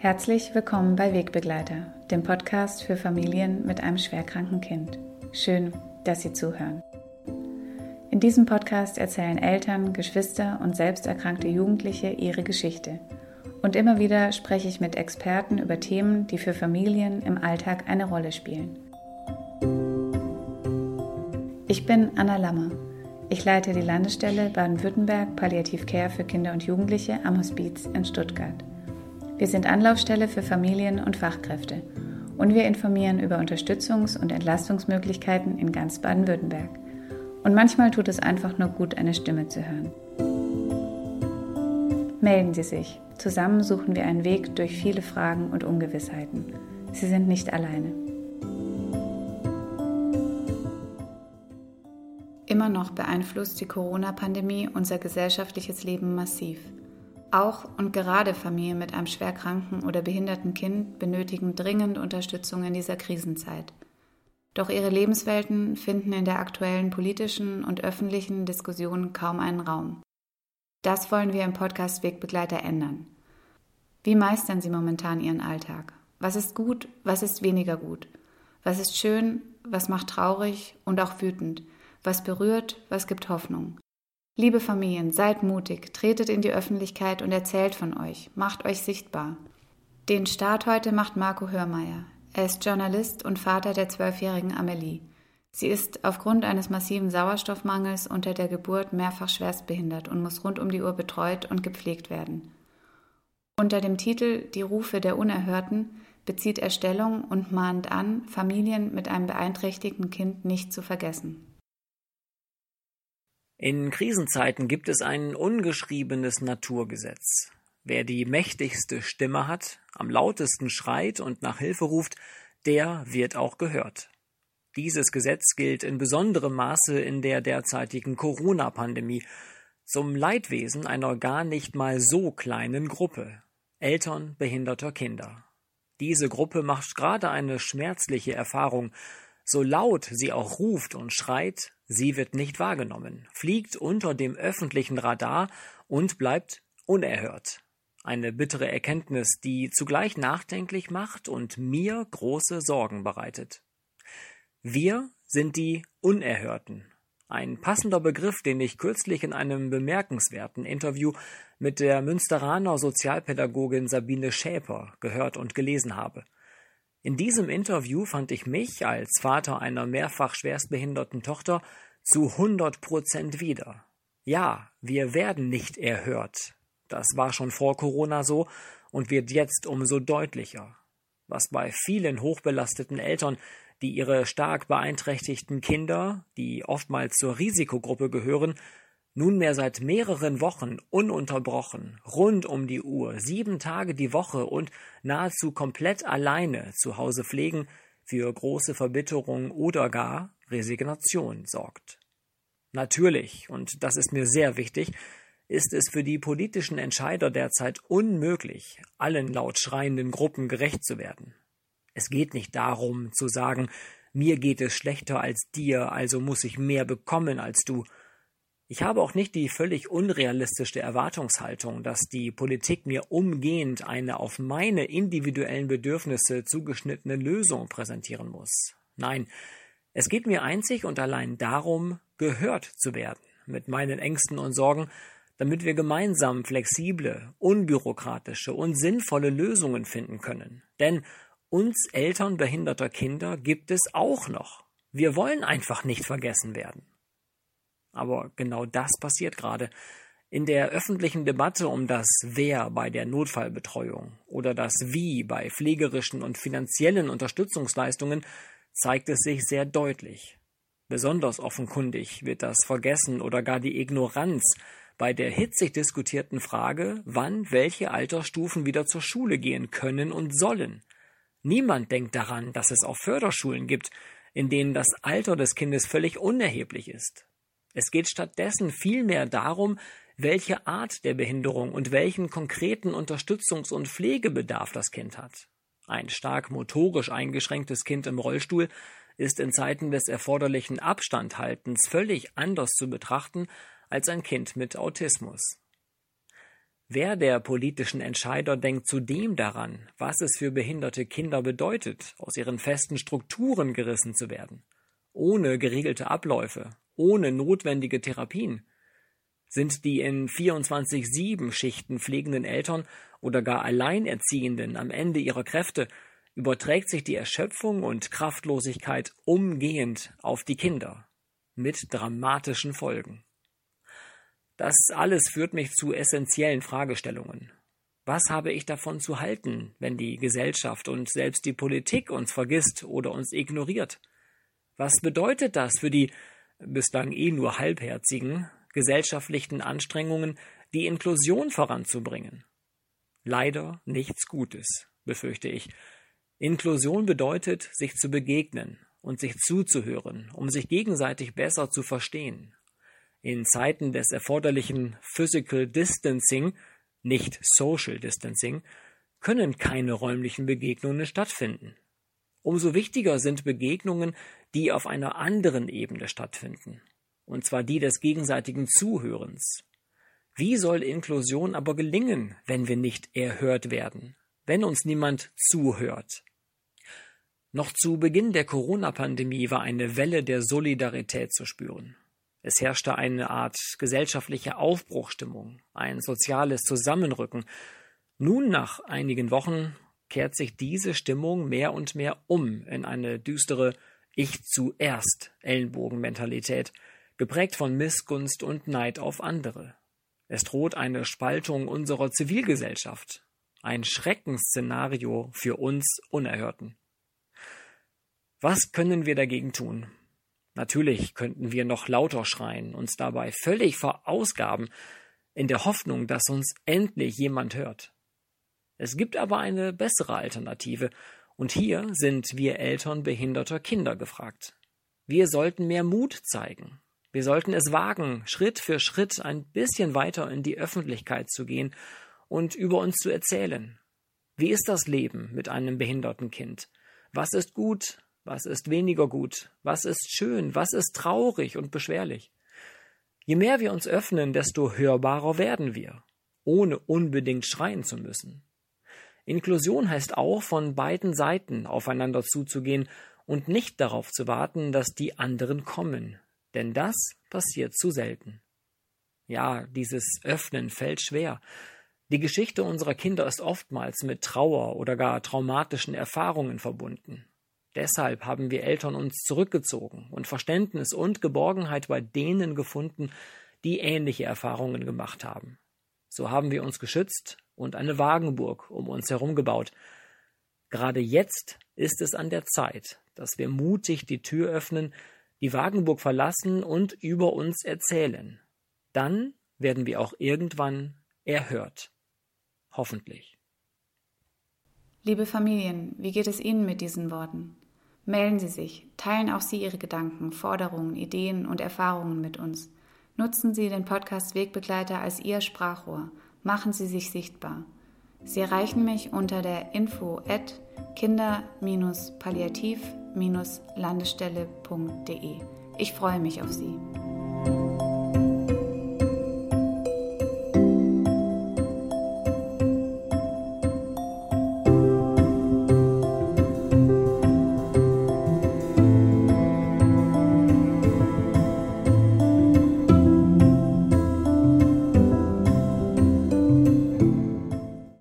Herzlich willkommen bei Wegbegleiter, dem Podcast für Familien mit einem schwerkranken Kind. Schön, dass Sie zuhören. In diesem Podcast erzählen Eltern, Geschwister und selbst erkrankte Jugendliche ihre Geschichte. Und immer wieder spreche ich mit Experten über Themen, die für Familien im Alltag eine Rolle spielen. Ich bin Anna Lammer. Ich leite die Landesstelle Baden-Württemberg Palliativ Care für Kinder und Jugendliche am Hospiz in Stuttgart. Wir sind Anlaufstelle für Familien und Fachkräfte und wir informieren über Unterstützungs- und Entlastungsmöglichkeiten in ganz Baden-Württemberg. Und manchmal tut es einfach nur gut, eine Stimme zu hören. Melden Sie sich. Zusammen suchen wir einen Weg durch viele Fragen und Ungewissheiten. Sie sind nicht alleine. Immer noch beeinflusst die Corona-Pandemie unser gesellschaftliches Leben massiv. Auch und gerade Familien mit einem schwerkranken oder behinderten Kind benötigen dringend Unterstützung in dieser Krisenzeit. Doch ihre Lebenswelten finden in der aktuellen politischen und öffentlichen Diskussion kaum einen Raum. Das wollen wir im Podcast Wegbegleiter ändern. Wie meistern Sie momentan Ihren Alltag? Was ist gut, was ist weniger gut? Was ist schön, was macht traurig und auch wütend? Was berührt, was gibt Hoffnung? Liebe Familien, seid mutig, tretet in die Öffentlichkeit und erzählt von euch, macht euch sichtbar. Den Start heute macht Marco Hörmeier. Er ist Journalist und Vater der zwölfjährigen Amelie. Sie ist aufgrund eines massiven Sauerstoffmangels unter der Geburt mehrfach schwerstbehindert und muss rund um die Uhr betreut und gepflegt werden. Unter dem Titel Die Rufe der Unerhörten bezieht er Stellung und mahnt an, Familien mit einem beeinträchtigten Kind nicht zu vergessen. In Krisenzeiten gibt es ein ungeschriebenes Naturgesetz. Wer die mächtigste Stimme hat, am lautesten schreit und nach Hilfe ruft, der wird auch gehört. Dieses Gesetz gilt in besonderem Maße in der derzeitigen Corona-Pandemie, zum Leidwesen einer gar nicht mal so kleinen Gruppe Eltern behinderter Kinder. Diese Gruppe macht gerade eine schmerzliche Erfahrung, so laut sie auch ruft und schreit, sie wird nicht wahrgenommen, fliegt unter dem öffentlichen Radar und bleibt unerhört. Eine bittere Erkenntnis, die zugleich nachdenklich macht und mir große Sorgen bereitet. Wir sind die Unerhörten. Ein passender Begriff, den ich kürzlich in einem bemerkenswerten Interview mit der Münsteraner Sozialpädagogin Sabine Schäper gehört und gelesen habe. In diesem Interview fand ich mich als Vater einer mehrfach schwerstbehinderten Tochter zu 100 Prozent wieder. Ja, wir werden nicht erhört. Das war schon vor Corona so und wird jetzt umso deutlicher. Was bei vielen hochbelasteten Eltern, die ihre stark beeinträchtigten Kinder, die oftmals zur Risikogruppe gehören, nunmehr seit mehreren Wochen ununterbrochen, rund um die Uhr, sieben Tage die Woche und nahezu komplett alleine zu Hause pflegen, für große Verbitterung oder gar Resignation sorgt. Natürlich, und das ist mir sehr wichtig, ist es für die politischen Entscheider derzeit unmöglich, allen laut schreienden Gruppen gerecht zu werden. Es geht nicht darum zu sagen, mir geht es schlechter als dir, also muss ich mehr bekommen als du, ich habe auch nicht die völlig unrealistische Erwartungshaltung, dass die Politik mir umgehend eine auf meine individuellen Bedürfnisse zugeschnittene Lösung präsentieren muss. Nein, es geht mir einzig und allein darum, gehört zu werden mit meinen Ängsten und Sorgen, damit wir gemeinsam flexible, unbürokratische und sinnvolle Lösungen finden können. Denn uns Eltern behinderter Kinder gibt es auch noch. Wir wollen einfach nicht vergessen werden. Aber genau das passiert gerade. In der öffentlichen Debatte um das Wer bei der Notfallbetreuung oder das Wie bei pflegerischen und finanziellen Unterstützungsleistungen zeigt es sich sehr deutlich. Besonders offenkundig wird das Vergessen oder gar die Ignoranz bei der hitzig diskutierten Frage, wann welche Altersstufen wieder zur Schule gehen können und sollen. Niemand denkt daran, dass es auch Förderschulen gibt, in denen das Alter des Kindes völlig unerheblich ist. Es geht stattdessen vielmehr darum, welche Art der Behinderung und welchen konkreten Unterstützungs- und Pflegebedarf das Kind hat. Ein stark motorisch eingeschränktes Kind im Rollstuhl ist in Zeiten des erforderlichen Abstandhaltens völlig anders zu betrachten als ein Kind mit Autismus. Wer der politischen Entscheider denkt zudem daran, was es für behinderte Kinder bedeutet, aus ihren festen Strukturen gerissen zu werden, ohne geregelte Abläufe, ohne notwendige Therapien? Sind die in 24-7 Schichten pflegenden Eltern oder gar Alleinerziehenden am Ende ihrer Kräfte, überträgt sich die Erschöpfung und Kraftlosigkeit umgehend auf die Kinder mit dramatischen Folgen. Das alles führt mich zu essentiellen Fragestellungen. Was habe ich davon zu halten, wenn die Gesellschaft und selbst die Politik uns vergisst oder uns ignoriert? Was bedeutet das für die bislang eh nur halbherzigen gesellschaftlichen Anstrengungen, die Inklusion voranzubringen? Leider nichts Gutes, befürchte ich. Inklusion bedeutet, sich zu begegnen und sich zuzuhören, um sich gegenseitig besser zu verstehen, in Zeiten des erforderlichen Physical Distancing, nicht Social Distancing, können keine räumlichen Begegnungen stattfinden. Umso wichtiger sind Begegnungen, die auf einer anderen Ebene stattfinden, und zwar die des gegenseitigen Zuhörens. Wie soll Inklusion aber gelingen, wenn wir nicht erhört werden, wenn uns niemand zuhört? Noch zu Beginn der Corona-Pandemie war eine Welle der Solidarität zu spüren. Es herrschte eine Art gesellschaftliche Aufbruchstimmung, ein soziales Zusammenrücken. Nun, nach einigen Wochen, kehrt sich diese Stimmung mehr und mehr um in eine düstere Ich zuerst Ellenbogenmentalität, geprägt von Missgunst und Neid auf andere. Es droht eine Spaltung unserer Zivilgesellschaft, ein Schreckensszenario für uns Unerhörten. Was können wir dagegen tun? Natürlich könnten wir noch lauter schreien, uns dabei völlig verausgaben, in der Hoffnung, dass uns endlich jemand hört. Es gibt aber eine bessere Alternative, und hier sind wir Eltern behinderter Kinder gefragt. Wir sollten mehr Mut zeigen. Wir sollten es wagen, Schritt für Schritt ein bisschen weiter in die Öffentlichkeit zu gehen und über uns zu erzählen. Wie ist das Leben mit einem behinderten Kind? Was ist gut? Was ist weniger gut? Was ist schön? Was ist traurig und beschwerlich? Je mehr wir uns öffnen, desto hörbarer werden wir, ohne unbedingt schreien zu müssen. Inklusion heißt auch, von beiden Seiten aufeinander zuzugehen und nicht darauf zu warten, dass die anderen kommen, denn das passiert zu selten. Ja, dieses Öffnen fällt schwer. Die Geschichte unserer Kinder ist oftmals mit Trauer oder gar traumatischen Erfahrungen verbunden. Deshalb haben wir Eltern uns zurückgezogen und Verständnis und Geborgenheit bei denen gefunden, die ähnliche Erfahrungen gemacht haben. So haben wir uns geschützt und eine Wagenburg um uns herum gebaut. Gerade jetzt ist es an der Zeit, dass wir mutig die Tür öffnen, die Wagenburg verlassen und über uns erzählen. Dann werden wir auch irgendwann erhört. Hoffentlich. Liebe Familien, wie geht es Ihnen mit diesen Worten? Melden Sie sich, teilen auch Sie Ihre Gedanken, Forderungen, Ideen und Erfahrungen mit uns. Nutzen Sie den Podcast Wegbegleiter als Ihr Sprachrohr. Machen Sie sich sichtbar. Sie erreichen mich unter der info at kinder-palliativ-landestelle.de. Ich freue mich auf Sie.